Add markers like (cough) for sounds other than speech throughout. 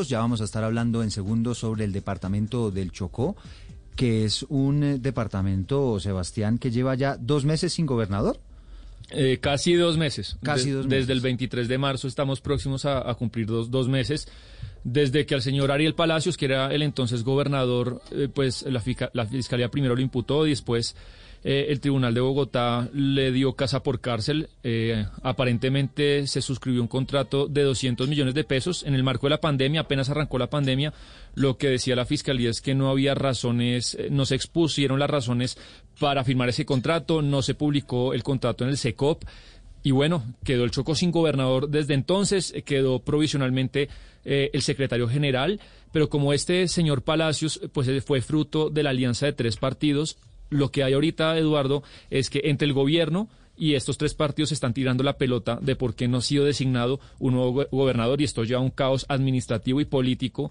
Ya vamos a estar hablando en segundos sobre el departamento del Chocó, que es un eh, departamento, Sebastián, que lleva ya dos meses sin gobernador. Eh, casi dos meses. Casi dos meses. Desde el 23 de marzo estamos próximos a, cumplir dos, dos, meses. Desde que al señor Ariel Palacios, que era el entonces gobernador, eh, pues la, la fiscalía primero lo imputó y después eh, el Tribunal de Bogotá le dio casa por cárcel. Eh, aparentemente se suscribió un contrato de 200 millones de pesos en el marco de la pandemia, apenas arrancó la pandemia. Lo que decía la Fiscalía es que no había razones, eh, no se expusieron las razones para firmar ese contrato, no se publicó el contrato en el SECOP. Y bueno, quedó el Choco sin gobernador desde entonces, quedó provisionalmente el secretario general, pero como este señor Palacios pues fue fruto de la alianza de tres partidos, lo que hay ahorita, Eduardo, es que entre el gobierno y estos tres partidos están tirando la pelota de por qué no ha sido designado un nuevo gobernador y esto lleva a un caos administrativo y político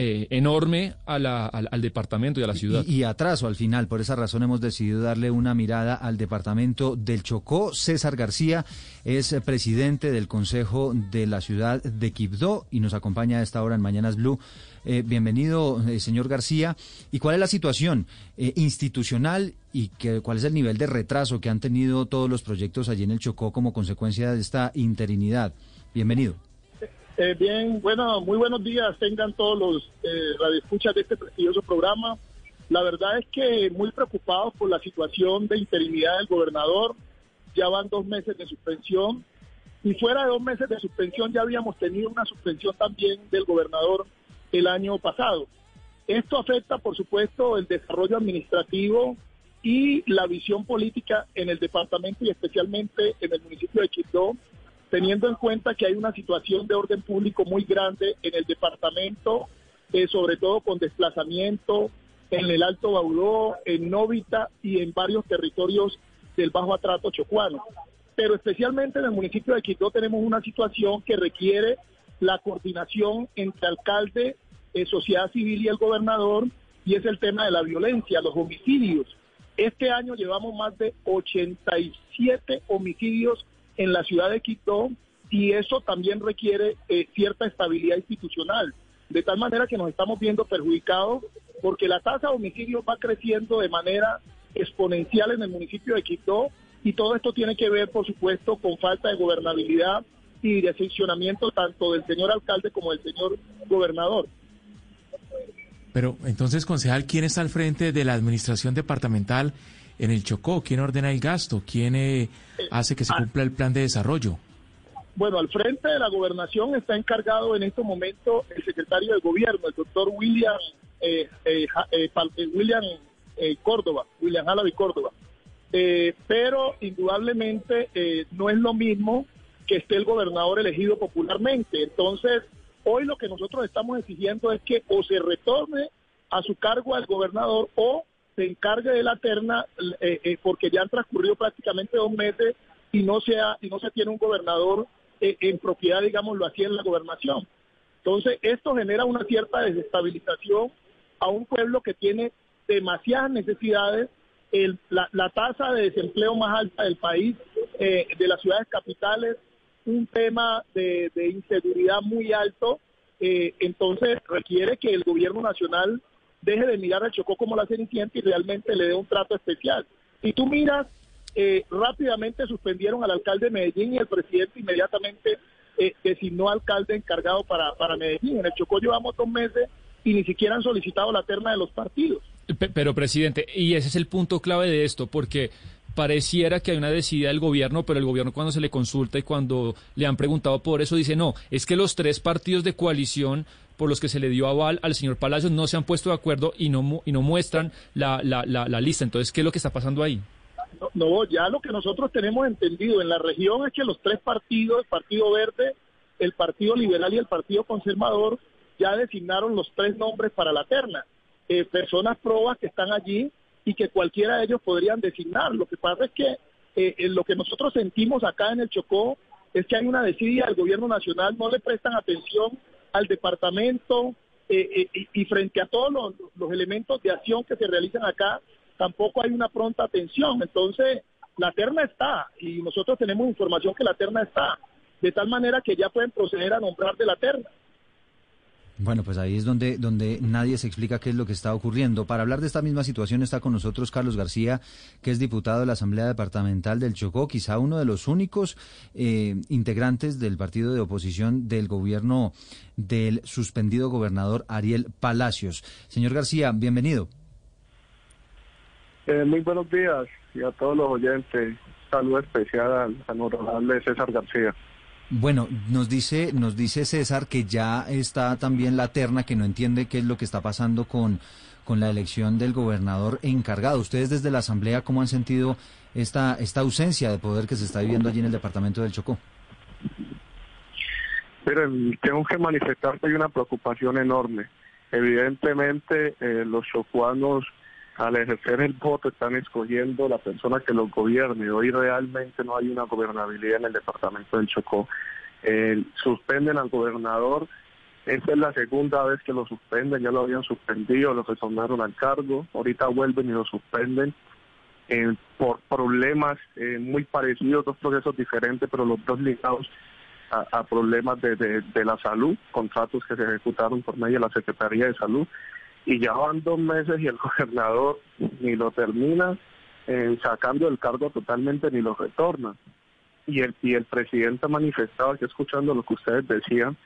eh, enorme al, departamento y a la ciudad. Y, atraso al final. Por esa razón hemos decidido darle una mirada al departamento del Chocó. César García es presidente del Consejo de la ciudad de Quibdó y nos acompaña a esta hora en Mañanas Blue. Eh, bienvenido, eh, señor García. ¿Y cuál es la situación institucional y que, cuál es el nivel de retraso que han tenido todos los proyectos allí en el Chocó como consecuencia de esta interinidad? Bienvenido. Eh, bien, bueno, muy buenos días tengan todos los eh, radioescuchas de este prestigioso programa. La verdad es que muy preocupados por la situación de interinidad del gobernador. Ya van dos meses de suspensión. Y fuera de dos meses de suspensión ya habíamos tenido una suspensión también del gobernador el año pasado. Esto afecta, por supuesto, el desarrollo administrativo y la visión política en el departamento y especialmente en el municipio de Quito teniendo en cuenta que hay una situación de orden público muy grande en el departamento, eh, sobre todo con desplazamiento en el Alto Baudó, en Novita y en varios territorios del Bajo Atrato Chocuano. Pero especialmente en el municipio de Quito tenemos una situación que requiere la coordinación entre alcalde, eh, sociedad civil y el gobernador, y es el tema de la violencia, los homicidios. Este año llevamos más de 87 homicidios en la ciudad de Quito y eso también requiere eh, cierta estabilidad institucional, de tal manera que nos estamos viendo perjudicados porque la tasa de homicidios va creciendo de manera exponencial en el municipio de Quito y todo esto tiene que ver, por supuesto, con falta de gobernabilidad y de funcionamiento tanto del señor alcalde como del señor gobernador. Pero entonces, concejal, ¿quién está al frente de la administración departamental en el Chocó? ¿Quién ordena el gasto? ¿Quién eh, hace que se ah. cumpla el plan de desarrollo? Bueno, al frente de la gobernación está encargado en este momento el secretario del gobierno, el doctor William eh, eh, William Córdoba, William Jalavi Córdoba. pero indudablemente no es lo mismo que esté el gobernador elegido popularmente. Entonces, hoy lo que nosotros estamos exigiendo es que o se retorne a su cargo al gobernador o se encargue de la terna, eh, eh, porque ya han transcurrido prácticamente dos meses y no se, y no se tiene un gobernador eh, en propiedad, digámoslo así, en la gobernación. Entonces, esto genera una cierta desestabilización a un pueblo que tiene demasiadas necesidades, la, la, tasa de desempleo más alta del país, de las ciudades capitales, un tema de, de inseguridad muy alto, entonces requiere que el gobierno nacional deje de mirar al Chocó como la cenicienta y realmente le dé un trato especial. Si tú miras, eh, rápidamente suspendieron al alcalde de Medellín y el presidente inmediatamente eh, designó alcalde encargado para, para Medellín. En el Chocó llevamos dos meses y ni siquiera han solicitado la terna de los partidos. Pero, presidente, y ese es el punto clave de esto, porque pareciera que hay una decidida del gobierno, pero el gobierno cuando se le consulta y cuando le han preguntado por eso dice no, es que los tres partidos de coalición por los que se le dio aval al señor Palacios no se han puesto de acuerdo y no, y no muestran la, la, la, lista. Entonces, ¿qué es lo que está pasando ahí? No, ya lo que nosotros tenemos entendido en la región es que los tres partidos, el Partido Verde, el Partido Liberal y el Partido Conservador, ya designaron los tres nombres para la terna. Eh, personas probas que están allí y que cualquiera de ellos podrían designar. Lo que pasa es que eh, lo que nosotros sentimos acá en el Chocó es que hay una desidia del gobierno nacional, no le prestan atención al departamento eh, eh, y, frente a todos los, elementos de acción que se realizan acá, tampoco hay una pronta atención. Entonces, la terna está y nosotros tenemos información que la terna está, de tal manera que ya pueden proceder a nombrar de la terna. Bueno, pues ahí es donde, donde nadie se explica qué es lo que está ocurriendo. Para hablar de esta misma situación está con nosotros Carlos García, que es diputado de la Asamblea Departamental del Chocó, quizá uno de los únicos eh, integrantes del partido de oposición del gobierno del suspendido gobernador Ariel Palacios. Señor García, bienvenido. Eh, muy buenos días y a todos los oyentes. Saludo especial al honorable César García. Bueno, nos dice, nos dice César que ya está también la terna, que no entiende qué es lo que está pasando con, con la elección del gobernador encargado. Ustedes desde la Asamblea, ¿cómo han sentido esta, esta ausencia de poder que se está viviendo allí en el departamento del Chocó? Miren, tengo que manifestar que hay una preocupación enorme. Evidentemente, eh, los chocuanos al ejercer el voto están escogiendo la persona que los gobierne. Hoy realmente no hay una gobernabilidad en el departamento del Chocó. suspenden al gobernador. Esta es la segunda vez que lo suspenden. Ya lo habían suspendido, lo retornaron al cargo. Ahorita vuelven y lo suspenden eh, por problemas eh, muy parecidos, dos procesos diferentes, pero los dos ligados a, problemas de, de la salud, contratos que se ejecutaron por medio de la Secretaría de Salud y ya van dos meses y el (laughs) gobernador ni lo termina eh, sacando del cargo totalmente ni lo retorna. Y el, y el presidente ha manifestado, aquí escuchando lo que ustedes decían,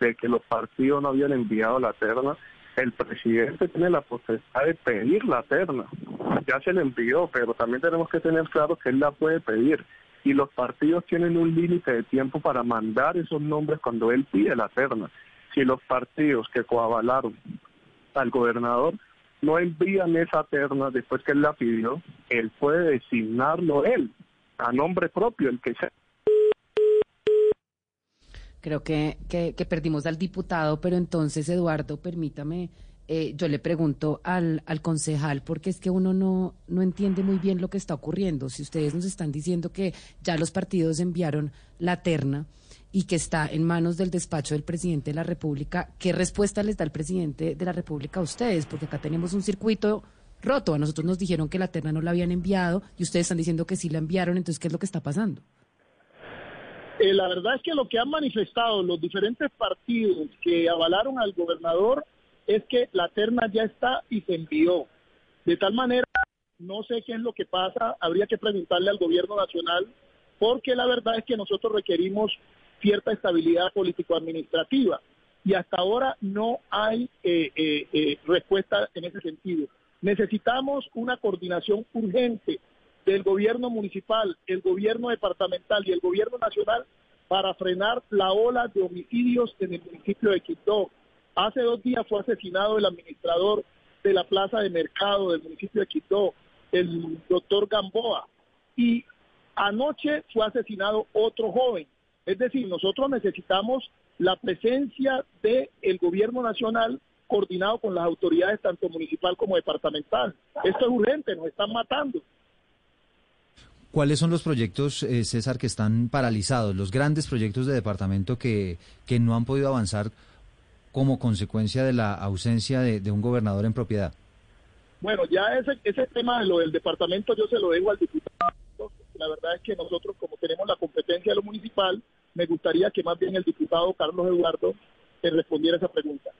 de que los partidos no habían enviado la terna, el presidente tiene la potestad de pedir la terna. Ya se le envió, pero también tenemos que tener claro que él la puede pedir. Y los partidos tienen un límite de tiempo para mandar esos nombres cuando él pide la terna. Si los partidos que coavalaron al gobernador, no envían esa terna después que él la pidió, él puede designarlo él, a nombre propio, el que sea. Creo que, que, perdimos al diputado, pero entonces, Eduardo, permítame, eh, yo le pregunto al, al concejal, porque es que uno no, no entiende muy bien lo que está ocurriendo. Si ustedes nos están diciendo que ya los partidos enviaron la terna, y que está en manos del despacho del presidente de la República, ¿qué respuesta les da el presidente de la República a ustedes? Porque acá tenemos un circuito roto. A nosotros nos dijeron que la terna no la habían enviado y ustedes están diciendo que sí la enviaron. Entonces, ¿qué es lo que está pasando? Eh, la verdad es que lo que han manifestado los diferentes partidos que avalaron al gobernador es que la terna ya está y se envió. De tal manera, no sé qué es lo que pasa, habría que preguntarle al gobierno nacional, porque la verdad es que nosotros requerimos cierta estabilidad político-administrativa. Y hasta ahora no hay eh, eh, eh, respuesta en ese sentido. Necesitamos una coordinación urgente del gobierno municipal, el gobierno departamental y el gobierno nacional para frenar la ola de homicidios en el municipio de Quito. Hace dos días fue asesinado el administrador de la plaza de mercado del municipio de Quito, el doctor Gamboa. Y anoche fue asesinado otro joven. Es decir, nosotros necesitamos la presencia del el gobierno nacional coordinado con las autoridades tanto municipal como departamental. Esto es urgente, nos están matando. ¿Cuáles son los proyectos, eh, César, que están paralizados, los grandes proyectos de departamento que, que no han podido avanzar como consecuencia de la ausencia de, de un gobernador en propiedad? Bueno, ya ese, ese tema de lo del departamento yo se lo dejo al diputado la verdad es que nosotros, como tenemos la competencia de lo municipal, me gustaría que más bien el diputado Carlos Eduardo te respondiera esa pregunta.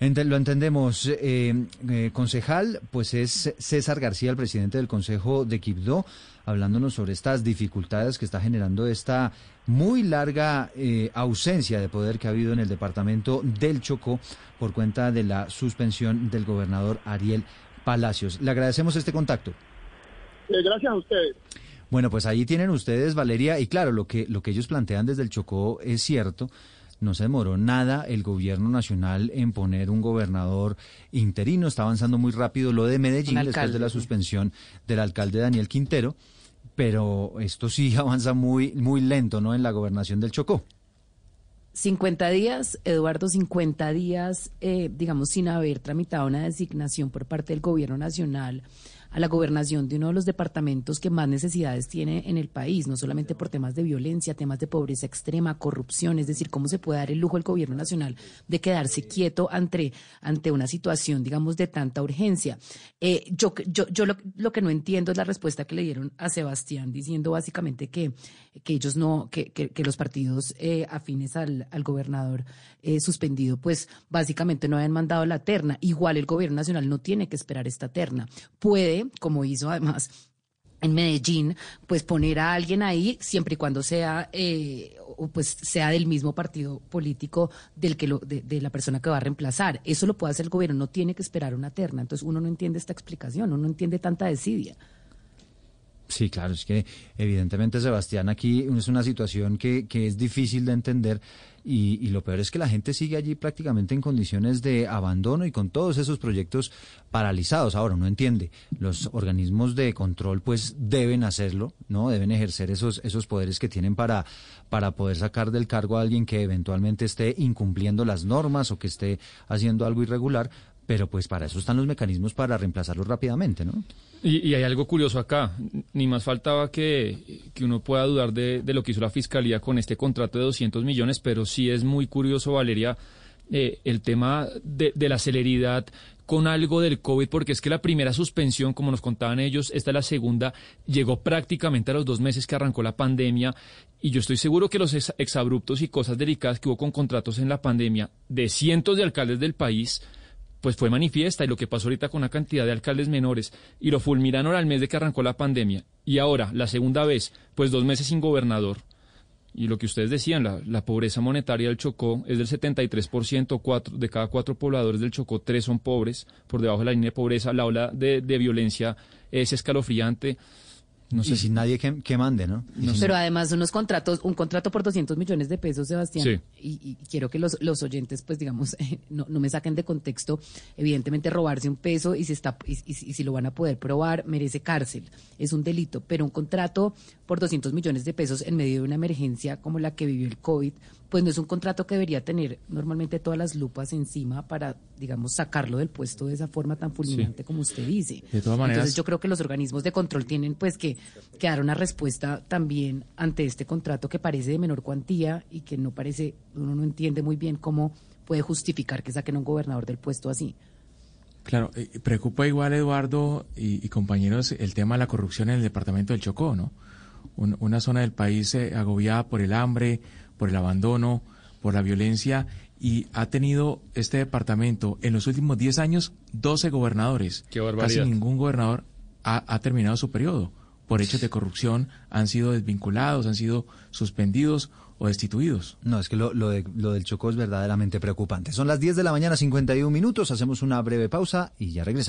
lo entendemos. Eh, eh, concejal, pues es César García, el presidente del Consejo de Quibdó, hablándonos sobre estas dificultades que está generando esta muy larga eh, ausencia de poder que ha habido en el departamento del Chocó por cuenta de la suspensión del gobernador Ariel Palacios. Le agradecemos este contacto. gracias a ustedes. Bueno, pues ahí tienen ustedes, Valeria, y claro, lo que, lo que ellos plantean desde el Chocó es cierto. No se demoró nada el gobierno nacional en poner un gobernador interino. Está avanzando muy rápido lo de Medellín después de la suspensión del alcalde Daniel Quintero. Pero esto sí (laughs) avanza muy, muy lento, ¿no? En la gobernación del Chocó. 50 días, Eduardo, 50 días, eh, digamos, sin haber tramitado una designación por parte del gobierno nacional a la gobernación de uno de los departamentos que más necesidades tiene en el país, no solamente por temas de violencia, temas de pobreza extrema, corrupción, es decir, cómo se puede dar el lujo al gobierno nacional de quedarse quieto ante, ante una situación, digamos, de tanta urgencia. Eh, yo yo, yo lo, que no entiendo es la respuesta que le dieron a Sebastián diciendo básicamente que, que ellos no, que, que, los partidos eh, afines al, al gobernador eh, suspendido, pues básicamente no habían mandado la terna. Igual el gobierno nacional no tiene que esperar esta terna. Puede, como hizo además en Medellín, pues poner a alguien ahí siempre y cuando sea eh, pues sea del mismo partido político del que lo, de, de, la persona que va a reemplazar. Eso lo puede hacer el gobierno, no tiene que esperar una terna. Entonces uno no entiende esta explicación, uno no entiende tanta desidia. Sí, claro, es que evidentemente, Sebastián, aquí es una situación que, que es difícil de entender y, lo peor es que la gente sigue allí prácticamente en condiciones de abandono y con todos esos proyectos paralizados. Ahora, uno entiende, los organismos de control pues deben hacerlo, ¿no? Deben ejercer esos, esos poderes que tienen para, para poder sacar del cargo a alguien que eventualmente esté incumpliendo las normas o que esté haciendo algo irregular, pero pues para eso están los mecanismos para reemplazarlos rápidamente, ¿no? Y, hay algo curioso acá, ni más faltaba que, que uno pueda dudar de, de, lo que hizo la Fiscalía con este contrato de 200 millones, pero sí es muy curioso, Valeria, eh, el tema de, de, la celeridad con algo del COVID, porque es que la primera suspensión, como nos contaban ellos, esta es la segunda, llegó prácticamente a los dos meses que arrancó la pandemia, y yo estoy seguro que los exabruptos y cosas delicadas que hubo con contratos en la pandemia de cientos de alcaldes del país, pues fue manifiesta y lo que pasó ahorita con una cantidad de alcaldes menores y lo fulminaron al mes de que arrancó la pandemia y ahora la segunda vez, pues dos meses sin gobernador. Y lo que ustedes decían, la, la pobreza monetaria del Chocó es del 73%, cuatro, de cada cuatro pobladores del Chocó, tres son pobres, por debajo de la línea de pobreza, la ola de, de violencia es escalofriante. No sé. si nadie que, mande, ¿no? Pero además unos contratos, un contrato por 200 millones de pesos, Sebastián. Y, quiero que los, los oyentes, pues digamos, (laughs) no, no, me saquen de contexto. Evidentemente robarse un peso y si, está, y, y, si lo van a poder probar, merece cárcel. Es un delito. Pero un contrato por 200 millones de pesos en medio de una emergencia como la que vivió el COVID, pues no es un contrato que debería tener normalmente todas las lupas encima para, digamos, sacarlo del puesto de esa forma tan fulminante como usted dice. De todas maneras. Entonces yo creo que los organismos de control tienen pues que, que, dar una respuesta también ante este contrato que parece de menor cuantía y que no parece, uno no entiende muy bien cómo puede justificar que saquen a un gobernador del puesto así. Claro, eh, preocupa igual Eduardo y, compañeros el tema de la corrupción en el departamento del Chocó, ¿no? Una zona del país eh, agobiada por el hambre, por el abandono, por la violencia y ha tenido este departamento en los últimos 10 años 12 gobernadores. Qué Casi ningún gobernador ha, terminado su periodo. Por hechos de corrupción han sido desvinculados, han sido suspendidos o destituidos. No, es que lo, lo, de, lo del Chocó es verdaderamente preocupante. Son las 10 de la mañana, 51 minutos. Hacemos una breve pausa y ya regresamos.